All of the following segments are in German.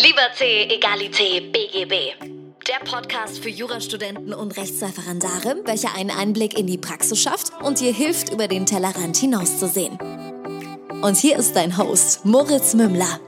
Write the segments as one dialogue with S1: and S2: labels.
S1: Liberté, Egalité, BGB. Der Podcast für Jurastudenten und Rechtsreferendare, welcher einen Einblick in die Praxis schafft und dir hilft, über den Tellerrand hinauszusehen. Und hier ist dein Host, Moritz Mümmler.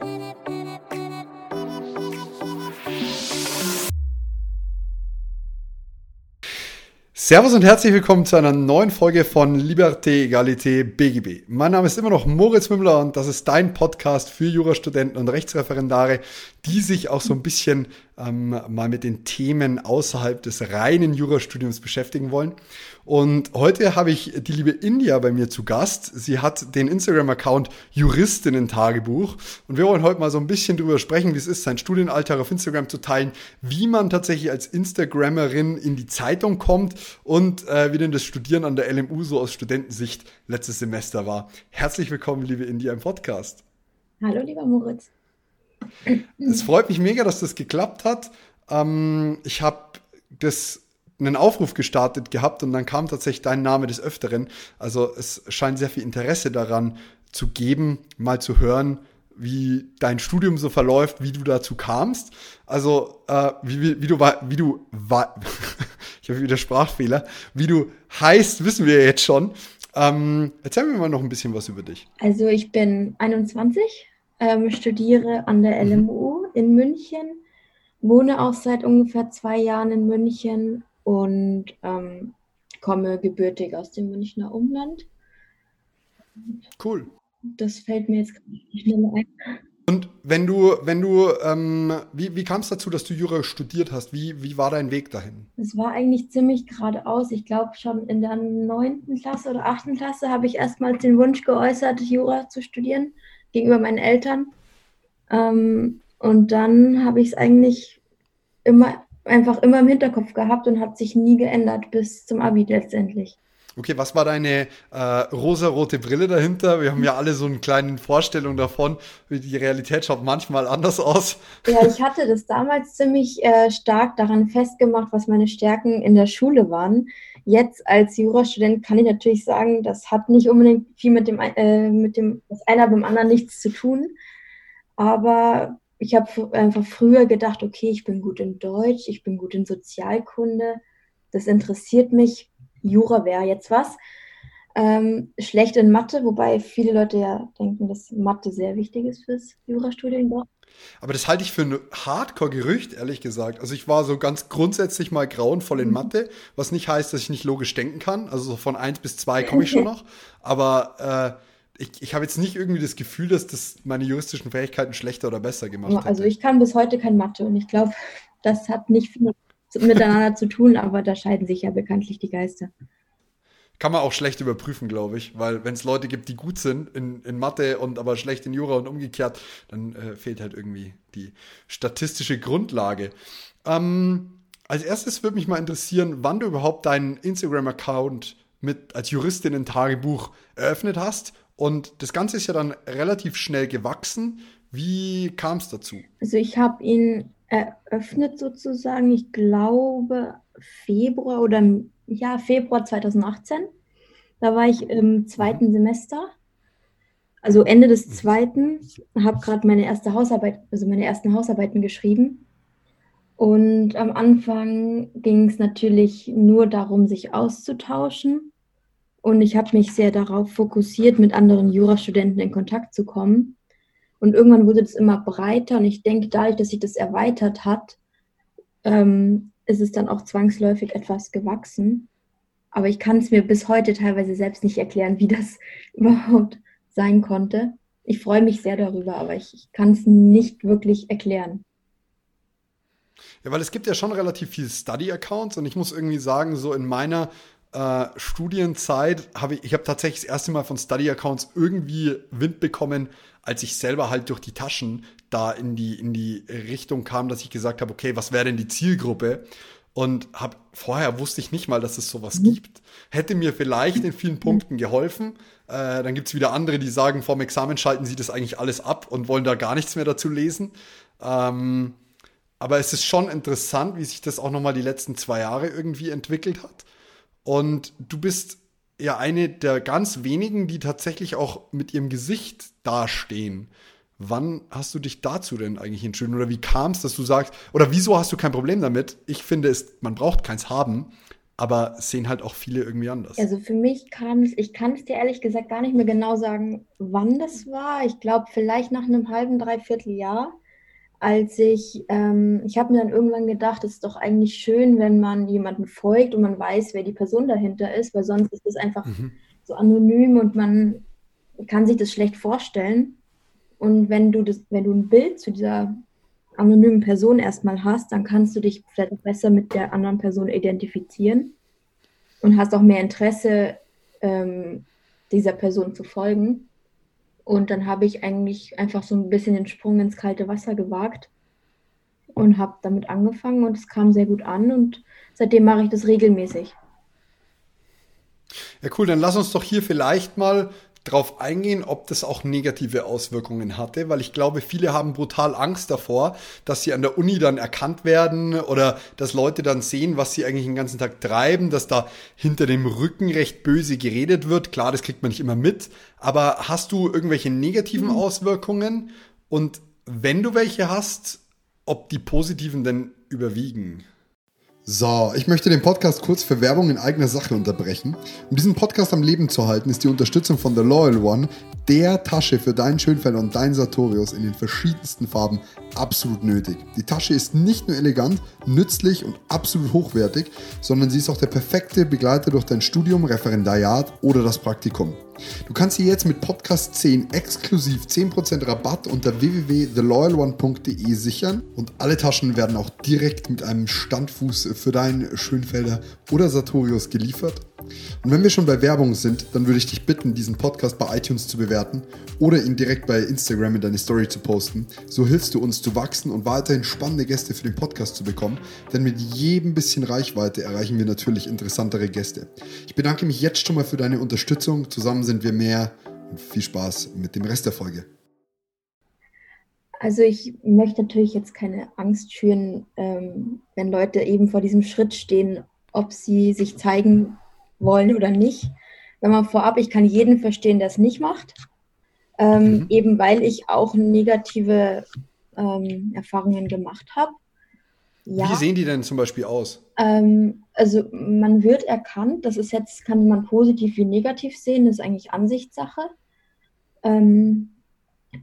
S2: Servus und herzlich willkommen zu einer neuen Folge von Liberté, Egalité, BGB. Mein Name ist immer noch Moritz Mümmler und das ist dein Podcast für Jurastudenten und Rechtsreferendare, die sich auch so ein bisschen ähm, mal mit den Themen außerhalb des reinen Jurastudiums beschäftigen wollen. Und heute habe ich die liebe India bei mir zu Gast. Sie hat den Instagram-Account Juristinnen-Tagebuch. Und wir wollen heute mal so ein bisschen drüber sprechen, wie es ist, sein Studienalltag auf Instagram zu teilen, wie man tatsächlich als Instagrammerin in die Zeitung kommt und äh, wie denn das Studieren an der LMU so aus Studentensicht letztes Semester war. Herzlich willkommen, liebe India, im Podcast.
S3: Hallo, lieber Moritz.
S2: Es freut mich mega, dass das geklappt hat. Ähm, ich habe das einen Aufruf gestartet gehabt und dann kam tatsächlich dein Name des Öfteren. Also es scheint sehr viel Interesse daran zu geben, mal zu hören, wie dein Studium so verläuft, wie du dazu kamst. Also äh, wie, wie, wie du wie du ich habe wieder Sprachfehler, wie du heißt, wissen wir jetzt schon. Ähm, erzähl mir mal noch ein bisschen was über dich.
S3: Also ich bin 21, ähm, studiere an der LMU in München, wohne auch seit ungefähr zwei Jahren in München und ähm, komme gebürtig aus dem Münchner Umland.
S2: Cool.
S3: Das fällt mir jetzt nicht schnell ein.
S2: Und wenn du, wenn du, ähm, wie, wie kam es dazu, dass du Jura studiert hast? Wie, wie war dein Weg dahin?
S3: Es war eigentlich ziemlich geradeaus. Ich glaube, schon in der neunten Klasse oder achten Klasse habe ich erstmals den Wunsch geäußert, Jura zu studieren gegenüber meinen Eltern. Ähm, und dann habe ich es eigentlich immer einfach immer im Hinterkopf gehabt und hat sich nie geändert bis zum Abi letztendlich.
S2: Okay, was war deine äh, rosarote Brille dahinter? Wir haben ja alle so eine kleine Vorstellung davon. Die Realität schaut manchmal anders aus.
S3: Ja, ich hatte das damals ziemlich äh, stark daran festgemacht, was meine Stärken in der Schule waren. Jetzt als Jurastudent kann ich natürlich sagen, das hat nicht unbedingt viel mit dem, äh, mit dem, das einer beim anderen nichts zu tun. Aber ich habe einfach früher gedacht, okay, ich bin gut in Deutsch, ich bin gut in Sozialkunde, das interessiert mich, Jura wäre jetzt was. Ähm, schlecht in Mathe, wobei viele Leute ja denken, dass Mathe sehr wichtig ist fürs Jurastudium.
S2: Aber das halte ich für ein Hardcore-Gerücht, ehrlich gesagt. Also ich war so ganz grundsätzlich mal grauenvoll in mhm. Mathe, was nicht heißt, dass ich nicht logisch denken kann. Also von 1 bis 2 komme ich schon noch. Aber äh, ich, ich habe jetzt nicht irgendwie das Gefühl, dass das meine juristischen Fähigkeiten schlechter oder besser gemacht hat.
S3: Also ich kann bis heute kein Mathe und ich glaube, das hat nicht viel miteinander zu tun, aber da scheiden sich ja bekanntlich die Geister.
S2: Kann man auch schlecht überprüfen, glaube ich, weil wenn es Leute gibt, die gut sind in, in Mathe und aber schlecht in Jura und umgekehrt, dann äh, fehlt halt irgendwie die statistische Grundlage. Ähm, als erstes würde mich mal interessieren, wann du überhaupt deinen Instagram-Account mit als Juristin in Tagebuch eröffnet hast und das Ganze ist ja dann relativ schnell gewachsen. Wie kam es dazu?
S3: Also ich habe ihn eröffnet sozusagen, ich glaube Februar oder ja, Februar 2018. Da war ich im zweiten mhm. Semester, also Ende des mhm. zweiten, habe gerade meine erste Hausarbeit, also meine ersten Hausarbeiten geschrieben. Und am Anfang ging es natürlich nur darum, sich auszutauschen und ich habe mich sehr darauf fokussiert, mit anderen Jurastudenten in Kontakt zu kommen. Und irgendwann wurde es immer breiter und ich denke, dadurch, dass sich das erweitert hat, ähm, ist es dann auch zwangsläufig etwas gewachsen. Aber ich kann es mir bis heute teilweise selbst nicht erklären, wie das überhaupt sein konnte. Ich freue mich sehr darüber, aber ich, ich kann es nicht wirklich erklären.
S2: Ja, weil es gibt ja schon relativ viele Study-Accounts und ich muss irgendwie sagen, so in meiner äh, Studienzeit habe ich, ich habe tatsächlich das erste Mal von Study-Accounts irgendwie Wind bekommen, als ich selber halt durch die Taschen da in die, in die Richtung kam, dass ich gesagt habe, okay, was wäre denn die Zielgruppe? Und hab, vorher wusste ich nicht mal, dass es sowas mhm. gibt. Hätte mir vielleicht in vielen Punkten geholfen. Äh, dann es wieder andere, die sagen, vorm Examen schalten sie das eigentlich alles ab und wollen da gar nichts mehr dazu lesen. Ähm, aber es ist schon interessant, wie sich das auch nochmal die letzten zwei Jahre irgendwie entwickelt hat. Und du bist ja eine der ganz wenigen, die tatsächlich auch mit ihrem Gesicht dastehen. Wann hast du dich dazu denn eigentlich entschieden? Oder wie kam es, dass du sagst, oder wieso hast du kein Problem damit? Ich finde, es, man braucht keins haben, aber sehen halt auch viele irgendwie anders.
S3: Also für mich kam es, ich kann es dir ehrlich gesagt gar nicht mehr genau sagen, wann das war. Ich glaube, vielleicht nach einem halben, dreiviertel Jahr, als ich, ähm, ich habe mir dann irgendwann gedacht, es ist doch eigentlich schön, wenn man jemanden folgt und man weiß, wer die Person dahinter ist, weil sonst ist es einfach mhm. so anonym und man kann sich das schlecht vorstellen. Und wenn du das, wenn du ein Bild zu dieser anonymen Person erstmal hast, dann kannst du dich vielleicht besser mit der anderen Person identifizieren und hast auch mehr Interesse, ähm, dieser Person zu folgen. Und dann habe ich eigentlich einfach so ein bisschen den Sprung ins kalte Wasser gewagt und habe damit angefangen und es kam sehr gut an und seitdem mache ich das regelmäßig.
S2: Ja, cool, dann lass uns doch hier vielleicht mal drauf eingehen, ob das auch negative Auswirkungen hatte, weil ich glaube, viele haben brutal Angst davor, dass sie an der Uni dann erkannt werden oder dass Leute dann sehen, was sie eigentlich den ganzen Tag treiben, dass da hinter dem Rücken recht böse geredet wird. Klar, das kriegt man nicht immer mit, aber hast du irgendwelche negativen mhm. Auswirkungen und wenn du welche hast, ob die positiven denn überwiegen?
S4: So, ich möchte den Podcast kurz für Werbung in eigener Sache unterbrechen. Um diesen Podcast am Leben zu halten, ist die Unterstützung von The Loyal One, der Tasche für deinen Schönfelder und deinen Sartorius in den verschiedensten Farben, absolut nötig. Die Tasche ist nicht nur elegant, nützlich und absolut hochwertig, sondern sie ist auch der perfekte Begleiter durch dein Studium, Referendariat oder das Praktikum. Du kannst sie jetzt mit Podcast 10 exklusiv 10% Rabatt unter www.theloyalone.de sichern und alle Taschen werden auch direkt mit einem Standfuß für deinen Schönfelder oder Sartorius geliefert. Und wenn wir schon bei Werbung sind, dann würde ich dich bitten, diesen Podcast bei iTunes zu bewerten oder ihn direkt bei Instagram in deine Story zu posten. So hilfst du uns zu wachsen und weiterhin spannende Gäste für den Podcast zu bekommen, denn mit jedem bisschen Reichweite erreichen wir natürlich interessantere Gäste. Ich bedanke mich jetzt schon mal für deine Unterstützung. Zusammen sind wir mehr und viel Spaß mit dem Rest der Folge.
S3: Also ich möchte natürlich jetzt keine Angst schüren, ähm, wenn Leute eben vor diesem Schritt stehen, ob sie sich zeigen wollen oder nicht. Wenn man vorab, ich kann jeden verstehen, der es nicht macht, ähm, mhm. eben weil ich auch negative ähm, Erfahrungen gemacht habe.
S2: Ja. Wie sehen die denn zum Beispiel aus?
S3: Ähm, also man wird erkannt, das ist jetzt, kann man positiv wie negativ sehen, das ist eigentlich Ansichtssache. Ähm,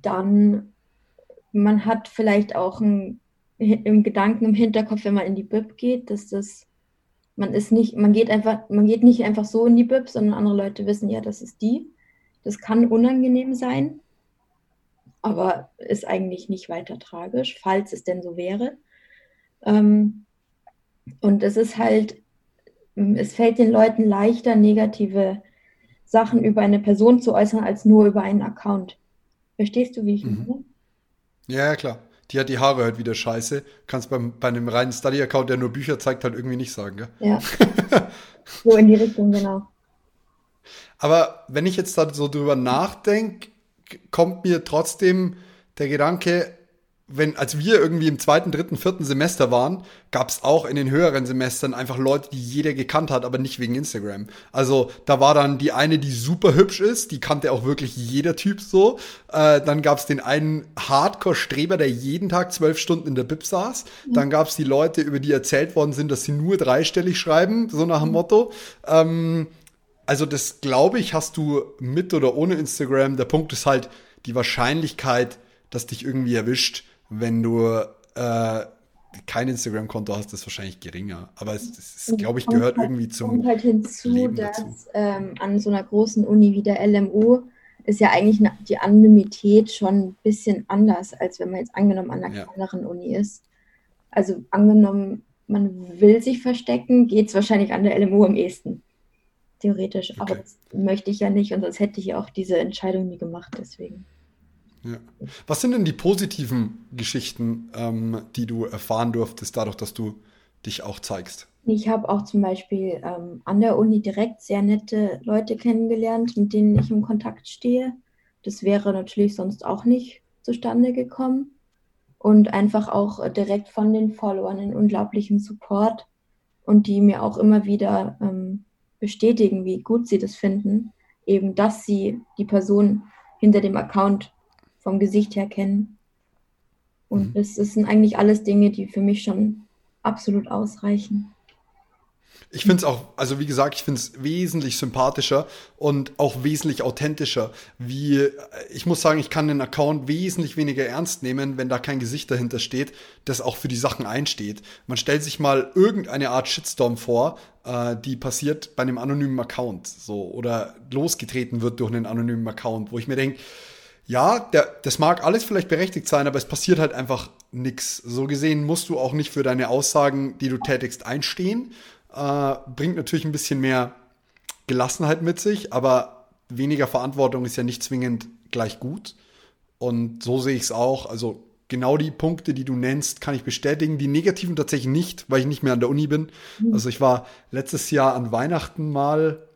S3: dann, man hat vielleicht auch ein, im Gedanken im Hinterkopf, wenn man in die Bib geht, dass das man ist nicht, man geht einfach, man geht nicht einfach so in die Bib, sondern andere Leute wissen ja, das ist die. Das kann unangenehm sein, aber ist eigentlich nicht weiter tragisch, falls es denn so wäre. Ähm, und es ist halt, es fällt den Leuten leichter, negative Sachen über eine Person zu äußern, als nur über einen Account. Verstehst du, wie ich mhm. meine?
S2: Ja, klar die hat die Haare halt wieder scheiße. Kannst beim, bei einem reinen Study-Account, der nur Bücher zeigt, halt irgendwie nicht sagen, gell?
S3: Ja. so in die Richtung, genau.
S2: Aber wenn ich jetzt da so drüber nachdenke, kommt mir trotzdem der Gedanke, wenn, als wir irgendwie im zweiten, dritten, vierten Semester waren, gab es auch in den höheren Semestern einfach Leute, die jeder gekannt hat, aber nicht wegen Instagram. Also da war dann die eine, die super hübsch ist, die kannte auch wirklich jeder Typ so. Äh, dann gab es den einen Hardcore-Streber, der jeden Tag zwölf Stunden in der Bib saß. Mhm. Dann gab es die Leute, über die erzählt worden sind, dass sie nur dreistellig schreiben, so nach dem mhm. Motto. Ähm, also das glaube ich, hast du mit oder ohne Instagram. Der Punkt ist halt die Wahrscheinlichkeit, dass dich irgendwie erwischt wenn du äh, kein Instagram-Konto hast, ist wahrscheinlich geringer. Aber es, es glaube ich, gehört halt, irgendwie zum.
S3: Kommt halt hinzu, Leben dass ähm, an so einer großen Uni wie der LMU ist ja eigentlich die Anonymität schon ein bisschen anders, als wenn man jetzt angenommen an einer ja. kleineren Uni ist. Also angenommen, man will sich verstecken, geht es wahrscheinlich an der LMU am ehesten. Theoretisch. Okay. Aber das möchte ich ja nicht und sonst hätte ich ja auch diese Entscheidung nie gemacht, deswegen.
S2: Ja. Was sind denn die positiven Geschichten, ähm, die du erfahren durftest, dadurch, dass du dich auch zeigst?
S3: Ich habe auch zum Beispiel ähm, an der Uni direkt sehr nette Leute kennengelernt, mit denen ich im Kontakt stehe. Das wäre natürlich sonst auch nicht zustande gekommen. Und einfach auch direkt von den Followern einen unglaublichen Support und die mir auch immer wieder ähm, bestätigen, wie gut sie das finden, eben dass sie die Person hinter dem Account vom Gesicht her kennen. Und mhm. das, das sind eigentlich alles Dinge, die für mich schon absolut ausreichen.
S2: Ich finde es auch, also wie gesagt, ich finde es wesentlich sympathischer und auch wesentlich authentischer. Wie, ich muss sagen, ich kann den Account wesentlich weniger ernst nehmen, wenn da kein Gesicht dahinter steht, das auch für die Sachen einsteht. Man stellt sich mal irgendeine Art Shitstorm vor, äh, die passiert bei einem anonymen Account, so, oder losgetreten wird durch einen anonymen Account, wo ich mir denke, ja, der, das mag alles vielleicht berechtigt sein, aber es passiert halt einfach nichts. So gesehen musst du auch nicht für deine Aussagen, die du tätigst, einstehen äh, bringt natürlich ein bisschen mehr Gelassenheit mit sich, aber weniger Verantwortung ist ja nicht zwingend gleich gut. Und so sehe ich es auch. Also genau die Punkte, die du nennst, kann ich bestätigen. Die negativen tatsächlich nicht, weil ich nicht mehr an der Uni bin. Mhm. Also ich war letztes Jahr an Weihnachten mal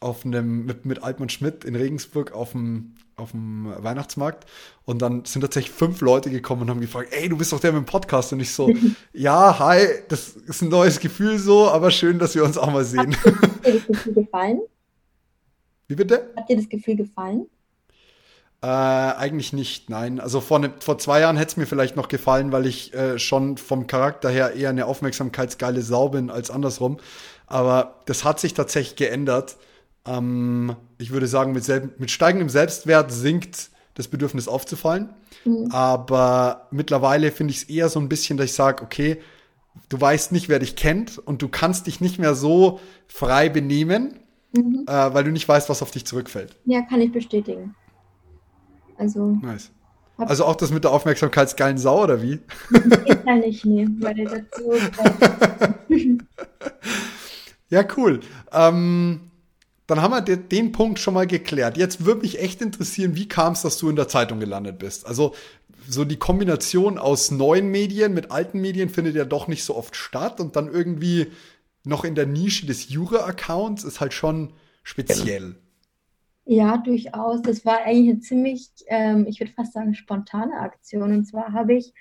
S2: auf einem, mit, mit Altmann Schmidt in Regensburg auf dem auf dem Weihnachtsmarkt und dann sind tatsächlich fünf Leute gekommen und haben gefragt, ey, du bist doch der mit dem Podcast und ich so, ja, hi, das ist ein neues Gefühl so, aber schön, dass wir uns auch mal sehen. Hat dir das Gefühl gefallen? Wie bitte?
S3: Hat dir das Gefühl gefallen?
S2: Äh, eigentlich nicht, nein. Also vor, ne, vor zwei Jahren hätte es mir vielleicht noch gefallen, weil ich äh, schon vom Charakter her eher eine aufmerksamkeitsgeile Sau bin als andersrum. Aber das hat sich tatsächlich geändert. Ähm, ich würde sagen, mit, mit, steigendem Selbstwert sinkt das Bedürfnis aufzufallen. Mhm. Aber mittlerweile finde ich es eher so ein bisschen, dass ich sage, okay, du weißt nicht, wer dich kennt und du kannst dich nicht mehr so frei benehmen, mhm. äh, weil du nicht weißt, was auf dich zurückfällt.
S3: Ja, kann ich bestätigen. Also.
S2: Nice. Also auch das mit der aufmerksamkeitsgeilen Sau, oder wie?
S3: Ja nicht, nee, weil der dazu.
S2: ja, cool. Ähm, dann haben wir den Punkt schon mal geklärt. Jetzt würde mich echt interessieren, wie kam es, dass du in der Zeitung gelandet bist? Also so die Kombination aus neuen Medien mit alten Medien findet ja doch nicht so oft statt und dann irgendwie noch in der Nische des Jura-Accounts ist halt schon speziell.
S3: Ja, durchaus. Das war eigentlich eine ziemlich, ähm, ich würde fast sagen, spontane Aktion. Und zwar habe ich,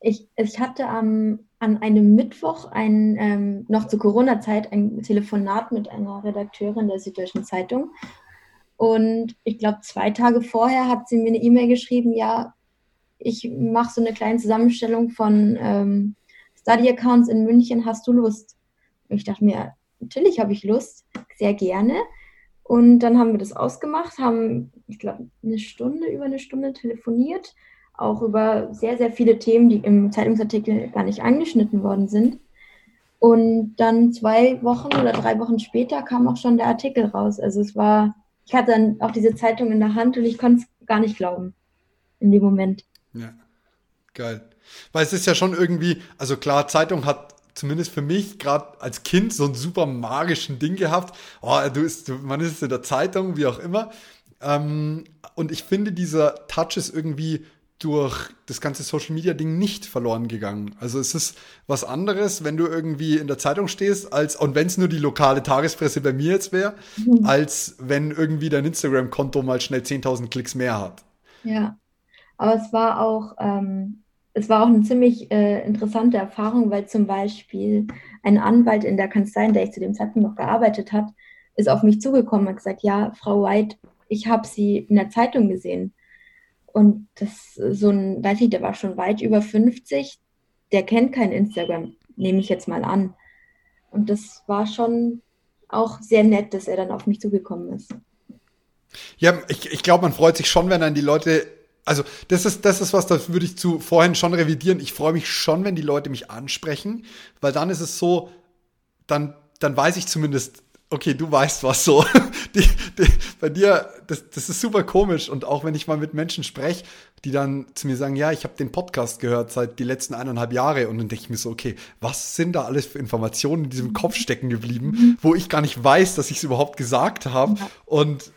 S3: ich, ich hatte am an einem Mittwoch ein, ähm, noch zur Corona-Zeit ein Telefonat mit einer Redakteurin der Süddeutschen Zeitung. Und ich glaube, zwei Tage vorher hat sie mir eine E-Mail geschrieben, ja, ich mache so eine kleine Zusammenstellung von ähm, Study-Accounts in München, hast du Lust? Und ich dachte mir, natürlich habe ich Lust, sehr gerne. Und dann haben wir das ausgemacht, haben, ich glaube, eine Stunde, über eine Stunde telefoniert auch über sehr, sehr viele Themen, die im Zeitungsartikel gar nicht angeschnitten worden sind. Und dann zwei Wochen oder drei Wochen später kam auch schon der Artikel raus. Also es war, ich hatte dann auch diese Zeitung in der Hand und ich konnte es gar nicht glauben in dem Moment.
S2: Ja, geil. Weil es ist ja schon irgendwie, also klar, Zeitung hat zumindest für mich gerade als Kind so einen super magischen Ding gehabt. Oh, du ist, man ist in der Zeitung, wie auch immer. Ähm, und ich finde, dieser Touch ist irgendwie durch das ganze Social Media Ding nicht verloren gegangen. Also es ist was anderes, wenn du irgendwie in der Zeitung stehst, als und wenn es nur die lokale Tagespresse bei mir jetzt wäre, mhm. als wenn irgendwie dein Instagram-Konto mal schnell 10.000 Klicks mehr hat.
S3: Ja, aber es war auch ähm, es war auch eine ziemlich äh, interessante Erfahrung, weil zum Beispiel ein Anwalt in der Kanzlei, in der ich zu dem Zeitpunkt noch gearbeitet habe, ist auf mich zugekommen und gesagt, ja, Frau White, ich habe Sie in der Zeitung gesehen und das so ein, weiß ich, der war schon weit über 50, der kennt kein Instagram, nehme ich jetzt mal an. Und das war schon auch sehr nett, dass er dann auf mich zugekommen ist.
S2: Ja, ich, ich glaube, man freut sich schon, wenn dann die Leute, also das ist, das ist was, das würde ich zu vorhin schon revidieren. Ich freue mich schon, wenn die Leute mich ansprechen, weil dann ist es so, dann, dann weiß ich zumindest, okay, du weißt was so. Die, die, bei dir, das, das ist super komisch. Und auch wenn ich mal mit Menschen spreche, die dann zu mir sagen, ja, ich habe den Podcast gehört seit die letzten eineinhalb Jahre. Und dann denke ich mir so, okay, was sind da alles für Informationen in diesem Kopf stecken geblieben, wo ich gar nicht weiß, dass ich es überhaupt gesagt habe. Und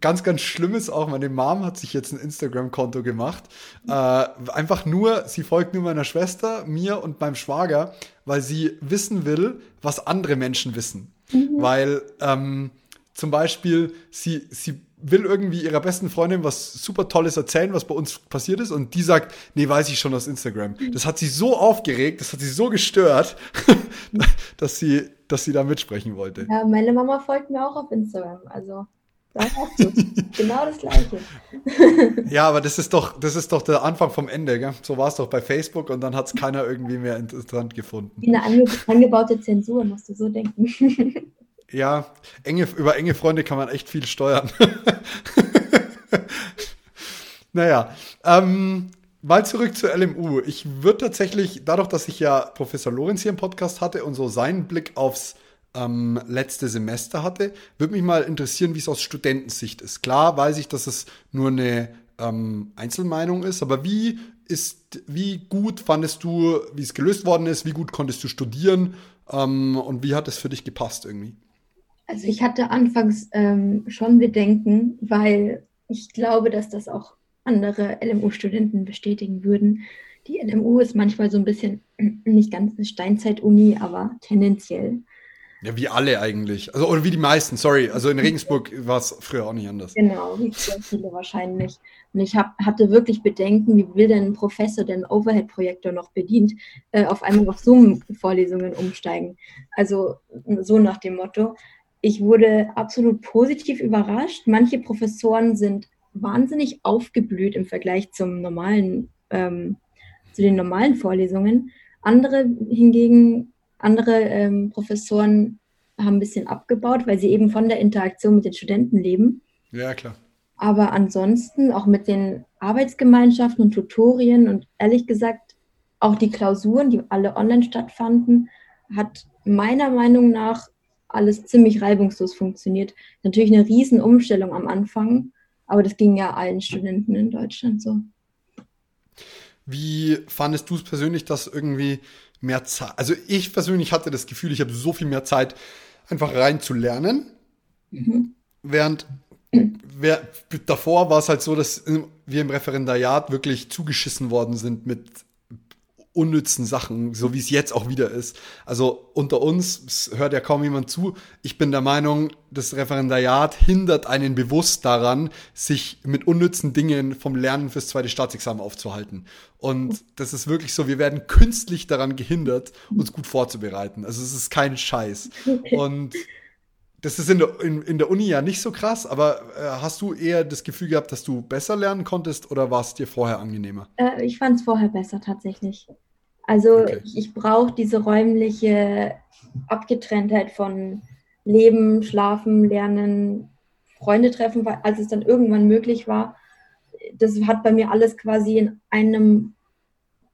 S2: ganz, ganz schlimm ist auch, meine Mom hat sich jetzt ein Instagram-Konto gemacht. Äh, einfach nur, sie folgt nur meiner Schwester, mir und meinem Schwager, weil sie wissen will, was andere Menschen wissen. Mhm. Weil ähm, zum Beispiel, sie, sie will irgendwie ihrer besten Freundin was super Tolles erzählen, was bei uns passiert ist, und die sagt, nee, weiß ich schon aus Instagram. Mhm. Das hat sie so aufgeregt, das hat sie so gestört, dass sie, dass sie da mitsprechen wollte.
S3: Ja, meine Mama folgt mir auch auf Instagram, also Du genau das Gleiche.
S2: ja, aber das ist doch, das ist doch der Anfang vom Ende, gell? So war es doch bei Facebook und dann hat es keiner irgendwie mehr interessant gefunden.
S3: Wie eine ange angebaute Zensur, musst du so denken.
S2: ja, enge, über enge Freunde kann man echt viel steuern. naja, ähm, mal zurück zur LMU. Ich würde tatsächlich, dadurch, dass ich ja Professor Lorenz hier im Podcast hatte und so seinen Blick aufs ähm, letzte Semester hatte. Würde mich mal interessieren, wie es aus Studentensicht ist. Klar weiß ich, dass es nur eine ähm, Einzelmeinung ist, aber wie ist, wie gut fandest du, wie es gelöst worden ist, wie gut konntest du studieren ähm, und wie hat es für dich gepasst irgendwie?
S3: Also ich hatte anfangs ähm, schon Bedenken, weil ich glaube, dass das auch andere LMU-Studenten bestätigen würden. Die LMU ist manchmal so ein bisschen, nicht ganz eine Steinzeit-Uni, aber tendenziell
S2: ja, wie alle eigentlich. Also, oder wie die meisten, sorry. Also in Regensburg war es früher auch nicht anders.
S3: Genau, wie viele wahrscheinlich. Und ich hab, hatte wirklich Bedenken, wie will denn ein Professor, der einen Overhead-Projektor noch bedient, äh, auf einmal auf Zoom-Vorlesungen umsteigen. Also so nach dem Motto. Ich wurde absolut positiv überrascht. Manche Professoren sind wahnsinnig aufgeblüht im Vergleich zum normalen, ähm, zu den normalen Vorlesungen. Andere hingegen andere ähm, Professoren haben ein bisschen abgebaut, weil sie eben von der Interaktion mit den Studenten leben.
S2: Ja, klar.
S3: Aber ansonsten auch mit den Arbeitsgemeinschaften und Tutorien und ehrlich gesagt auch die Klausuren, die alle online stattfanden, hat meiner Meinung nach alles ziemlich reibungslos funktioniert. Natürlich eine Riesenumstellung am Anfang, aber das ging ja allen Studenten in Deutschland so.
S2: Wie fandest du es persönlich, dass irgendwie mehr Zeit. Also ich persönlich hatte das Gefühl, ich habe so viel mehr Zeit, einfach rein zu lernen. Mhm. Während wer, davor war es halt so, dass wir im Referendariat wirklich zugeschissen worden sind mit unnützen Sachen, so wie es jetzt auch wieder ist. Also unter uns hört ja kaum jemand zu. Ich bin der Meinung, das Referendariat hindert einen bewusst daran, sich mit unnützen Dingen vom Lernen fürs zweite Staatsexamen aufzuhalten. Und das ist wirklich so, wir werden künstlich daran gehindert, uns gut vorzubereiten. Also es ist kein Scheiß. Und das ist in der, in, in der Uni ja nicht so krass, aber äh, hast du eher das Gefühl gehabt, dass du besser lernen konntest oder war es dir vorher angenehmer?
S3: Äh, ich fand es vorher besser tatsächlich. Also okay. ich, ich brauche diese räumliche Abgetrenntheit von Leben, Schlafen, Lernen, Freunde treffen, als es dann irgendwann möglich war. Das hat bei mir alles quasi in einem,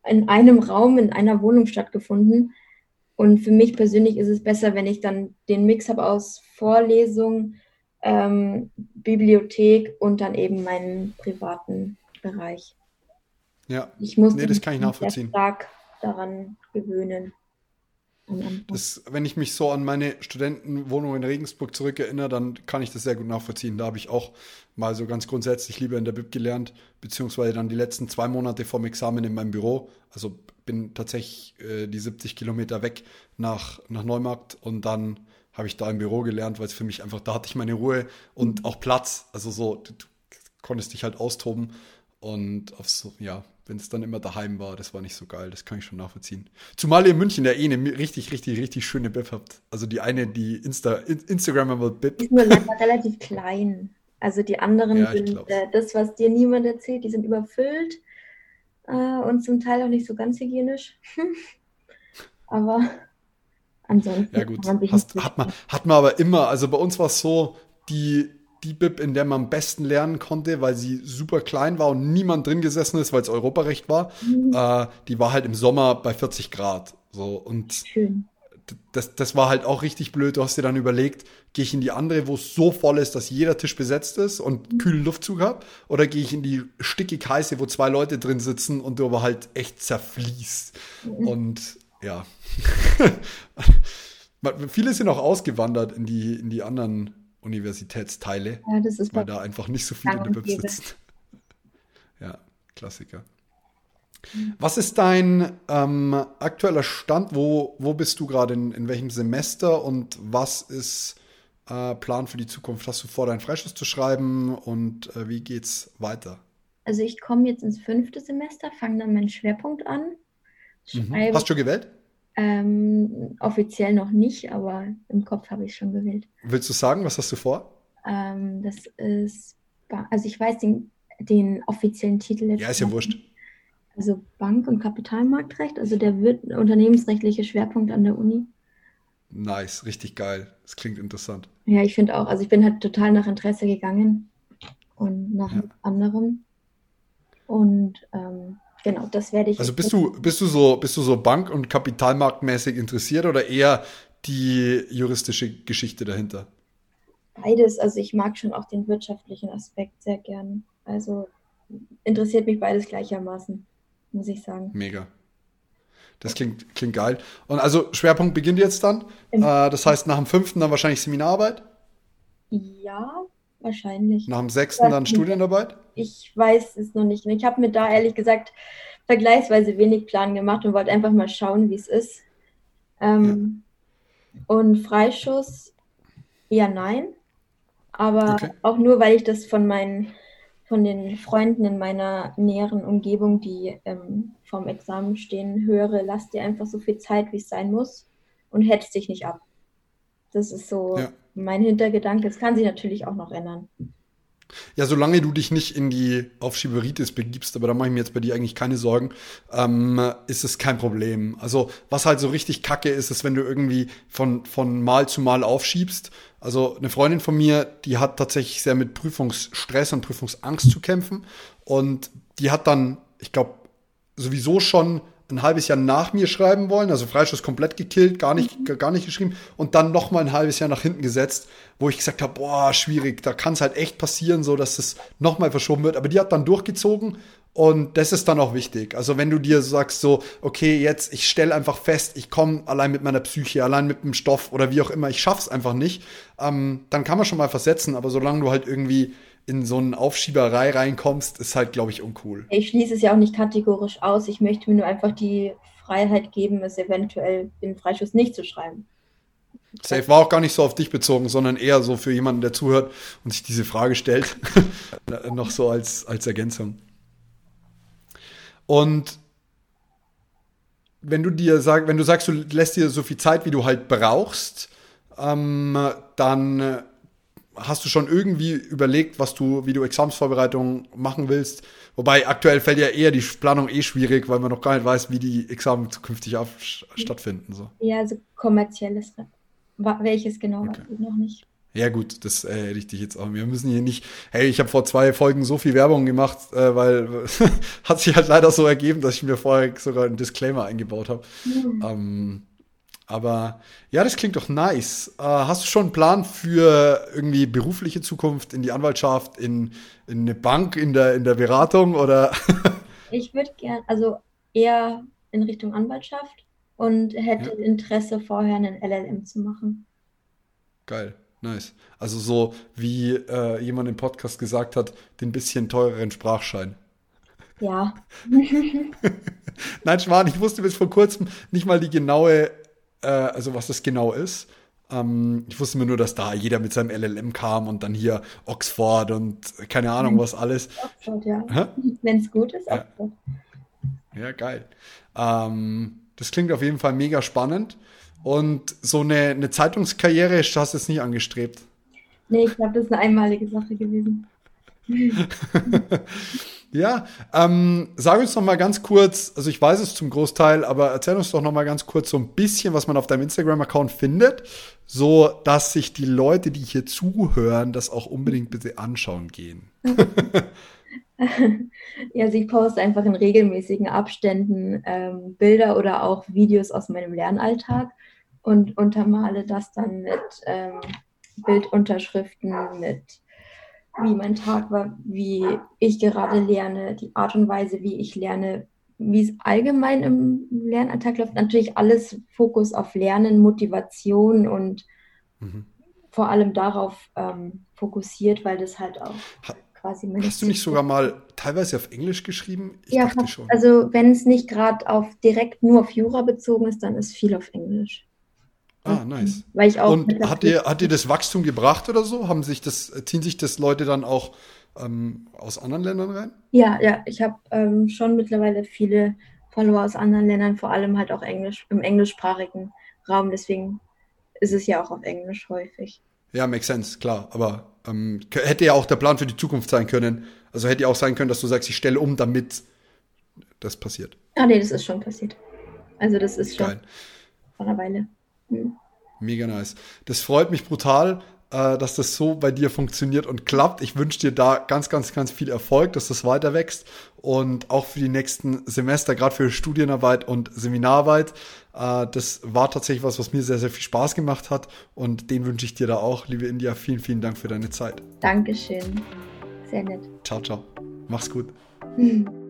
S3: in einem Raum, in einer Wohnung stattgefunden. Und für mich persönlich ist es besser, wenn ich dann den Mix habe aus Vorlesung, ähm, Bibliothek und dann eben meinen privaten Bereich.
S2: Ja,
S3: ich muss
S2: nee, das kann ich nachvollziehen.
S3: stark daran gewöhnen.
S2: Das, wenn ich mich so an meine Studentenwohnung in Regensburg zurückerinnere, dann kann ich das sehr gut nachvollziehen. Da habe ich auch mal so ganz grundsätzlich lieber in der Bib gelernt, beziehungsweise dann die letzten zwei Monate vorm Examen in meinem Büro. Also bin tatsächlich äh, die 70 Kilometer weg nach, nach Neumarkt und dann habe ich da im Büro gelernt, weil es für mich einfach, da hatte ich meine Ruhe und auch Platz. Also so, du, du konntest dich halt austoben und auf so, ja, wenn es dann immer daheim war, das war nicht so geil, das kann ich schon nachvollziehen. Zumal ihr in München ja eh eine richtig, richtig, richtig schöne Bib habt. Also die eine, die Insta, Instagrammable Bib.
S3: Die ist nur relativ klein. Also die anderen ja, sind äh, das, was dir niemand erzählt, die sind überfüllt äh, und zum Teil auch nicht so ganz hygienisch. aber ansonsten
S2: ja, gut. man Hast, hat, man, hat man aber immer, also bei uns war es so, die, die Bib, in der man am besten lernen konnte, weil sie super klein war und niemand drin gesessen ist, weil es Europarecht war, mhm. äh, die war halt im Sommer bei 40 Grad. So, und Schön das, das war halt auch richtig blöd. Du hast dir dann überlegt, gehe ich in die andere, wo es so voll ist, dass jeder Tisch besetzt ist und mhm. kühlen Luftzug habe, oder gehe ich in die stickig heiße, wo zwei Leute drin sitzen und du aber halt echt zerfließt. Mhm. Und ja. Viele sind auch ausgewandert in die, in die anderen Universitätsteile,
S3: ja, das ist
S2: weil da einfach nicht so viele in der Bib sitzen. Ja, Klassiker. Was ist dein ähm, aktueller Stand? Wo, wo bist du gerade? In, in welchem Semester? Und was ist äh, Plan für die Zukunft? Hast du vor, deinen Freischuss zu schreiben? Und äh, wie geht's weiter?
S3: Also ich komme jetzt ins fünfte Semester, fange dann meinen Schwerpunkt an.
S2: Mhm. Hast du schon gewählt?
S3: Ähm, offiziell noch nicht, aber im Kopf habe ich schon gewählt.
S2: Willst du sagen, was hast du vor?
S3: Ähm, das ist, also ich weiß den, den offiziellen Titel
S2: jetzt. Ja, ist ja wurscht.
S3: Also Bank- und Kapitalmarktrecht, also der wird unternehmensrechtliche Schwerpunkt an der Uni.
S2: Nice, richtig geil. Das klingt interessant.
S3: Ja, ich finde auch. Also ich bin halt total nach Interesse gegangen und nach ja. anderem. Und ähm, genau, das werde ich.
S2: Also bist du, bist du so, bist du so Bank- und Kapitalmarktmäßig interessiert oder eher die juristische Geschichte dahinter?
S3: Beides. Also ich mag schon auch den wirtschaftlichen Aspekt sehr gern. Also interessiert mich beides gleichermaßen, muss ich sagen.
S2: Mega. Das klingt, klingt geil. Und also Schwerpunkt beginnt jetzt dann. Äh, das heißt, nach dem fünften dann wahrscheinlich Seminararbeit?
S3: Ja, wahrscheinlich.
S2: Nach dem sechsten dann Studienarbeit?
S3: Ich weiß es noch nicht. Ich habe mir da ehrlich gesagt vergleichsweise wenig Plan gemacht und wollte einfach mal schauen, wie es ist. Ähm, ja. Und Freischuss eher nein. Aber okay. auch nur, weil ich das von meinen von den Freunden in meiner näheren Umgebung, die ähm, vorm Examen stehen, höre, lass dir einfach so viel Zeit, wie es sein muss und hetzt dich nicht ab. Das ist so ja. mein Hintergedanke. Es kann sich natürlich auch noch ändern.
S2: Ja, solange du dich nicht in die Aufschieberitis begibst, aber da mache ich mir jetzt bei dir eigentlich keine Sorgen, ähm, ist es kein Problem. Also, was halt so richtig kacke ist, ist, wenn du irgendwie von, von Mal zu Mal aufschiebst. Also, eine Freundin von mir, die hat tatsächlich sehr mit Prüfungsstress und Prüfungsangst zu kämpfen. Und die hat dann, ich glaube, sowieso schon ein halbes Jahr nach mir schreiben wollen, also Freischuss komplett gekillt, gar nicht, mhm. gar nicht geschrieben und dann noch mal ein halbes Jahr nach hinten gesetzt, wo ich gesagt habe, boah, schwierig, da kann es halt echt passieren, so dass es noch mal verschoben wird. Aber die hat dann durchgezogen und das ist dann auch wichtig. Also wenn du dir sagst so, okay, jetzt ich stelle einfach fest, ich komme allein mit meiner Psyche, allein mit dem Stoff oder wie auch immer, ich schaff's einfach nicht, ähm, dann kann man schon mal versetzen. Aber solange du halt irgendwie in so eine Aufschieberei reinkommst, ist halt, glaube ich, uncool.
S3: Ich schließe es ja auch nicht kategorisch aus. Ich möchte mir nur einfach die Freiheit geben, es eventuell den Freischuss nicht zu schreiben.
S2: Safe war auch gar nicht so auf dich bezogen, sondern eher so für jemanden, der zuhört und sich diese Frage stellt. noch so als, als Ergänzung. Und wenn du dir sag, wenn du sagst, du lässt dir so viel Zeit, wie du halt brauchst, ähm, dann hast du schon irgendwie überlegt, was du, wie du Examensvorbereitungen machen willst? Wobei aktuell fällt ja eher die Planung eh schwierig, weil man noch gar nicht weiß, wie die Examen zukünftig auf, stattfinden. So.
S3: Ja, also kommerzielles, welches genau, okay. noch nicht.
S2: Ja gut, das äh, richtig jetzt auch. Wir müssen hier nicht, hey, ich habe vor zwei Folgen so viel Werbung gemacht, äh, weil hat sich halt leider so ergeben, dass ich mir vorher sogar einen Disclaimer eingebaut habe. Mhm. Ähm, aber ja, das klingt doch nice. Äh, hast du schon einen Plan für irgendwie berufliche Zukunft in die Anwaltschaft, in, in eine Bank, in der, in der Beratung oder?
S3: ich würde gern, also eher in Richtung Anwaltschaft und hätte ja. Interesse vorher einen LLM zu machen.
S2: Geil, nice. Also so wie äh, jemand im Podcast gesagt hat, den bisschen teureren Sprachschein.
S3: Ja.
S2: Nein, Schwan, ich wusste bis vor kurzem nicht mal die genaue äh, also was das genau ist. Ähm, ich wusste mir nur, dass da jeder mit seinem LLM kam und dann hier Oxford und keine Ahnung mhm. was alles.
S3: Oxford, ja. Wenn es gut ist, Oxford.
S2: Ja, ja geil. Ähm, das klingt auf jeden Fall mega spannend. Und so eine, eine Zeitungskarriere hast du jetzt nie angestrebt?
S3: Nee, ich glaube, das ist eine einmalige Sache gewesen.
S2: Ja, ähm, sag uns noch mal ganz kurz, also ich weiß es zum Großteil, aber erzähl uns doch noch mal ganz kurz so ein bisschen, was man auf deinem Instagram-Account findet, so dass sich die Leute, die hier zuhören, das auch unbedingt bitte anschauen gehen.
S3: ja, also ich poste einfach in regelmäßigen Abständen ähm, Bilder oder auch Videos aus meinem Lernalltag und untermale das dann mit ähm, Bildunterschriften, mit wie mein Tag war, wie ich gerade lerne, die Art und Weise, wie ich lerne, wie es allgemein im Lernalltag läuft. Natürlich alles Fokus auf Lernen, Motivation und mhm. vor allem darauf ähm, fokussiert, weil das halt auch ha quasi
S2: Hast du nicht sogar mal teilweise auf Englisch geschrieben?
S3: Ich ja, schon. also wenn es nicht gerade auf direkt nur auf Jura bezogen ist, dann ist viel auf Englisch.
S2: Ah, nice.
S3: Weil ich auch
S2: Und hat dir, hat dir das Wachstum gebracht oder so? Haben sich das, ziehen sich das Leute dann auch ähm, aus anderen Ländern rein?
S3: Ja, ja, ich habe ähm, schon mittlerweile viele Follower aus anderen Ländern, vor allem halt auch Englisch, im englischsprachigen Raum. Deswegen ist es ja auch auf Englisch häufig.
S2: Ja, makes sense, klar. Aber Ähm, hätte ja auch der Plan für die Zukunft sein können. Also hätte ja auch sein können, dass du sagst, ich stelle um, damit das passiert.
S3: Ah, nee, das ist schon passiert. Also das ist schon
S2: Geil.
S3: vor einer Weile.
S2: Mega nice. Das freut mich brutal, äh, dass das so bei dir funktioniert und klappt. Ich wünsche dir da ganz, ganz, ganz viel Erfolg, dass das weiter wächst und auch für die nächsten Semester, gerade für Studienarbeit und Seminararbeit. Äh, das war tatsächlich was, was mir sehr, sehr viel Spaß gemacht hat und den wünsche ich dir da auch. Liebe India, vielen, vielen Dank für deine Zeit.
S3: Dankeschön. Sehr nett.
S2: Ciao, ciao. Mach's gut.
S3: Hm.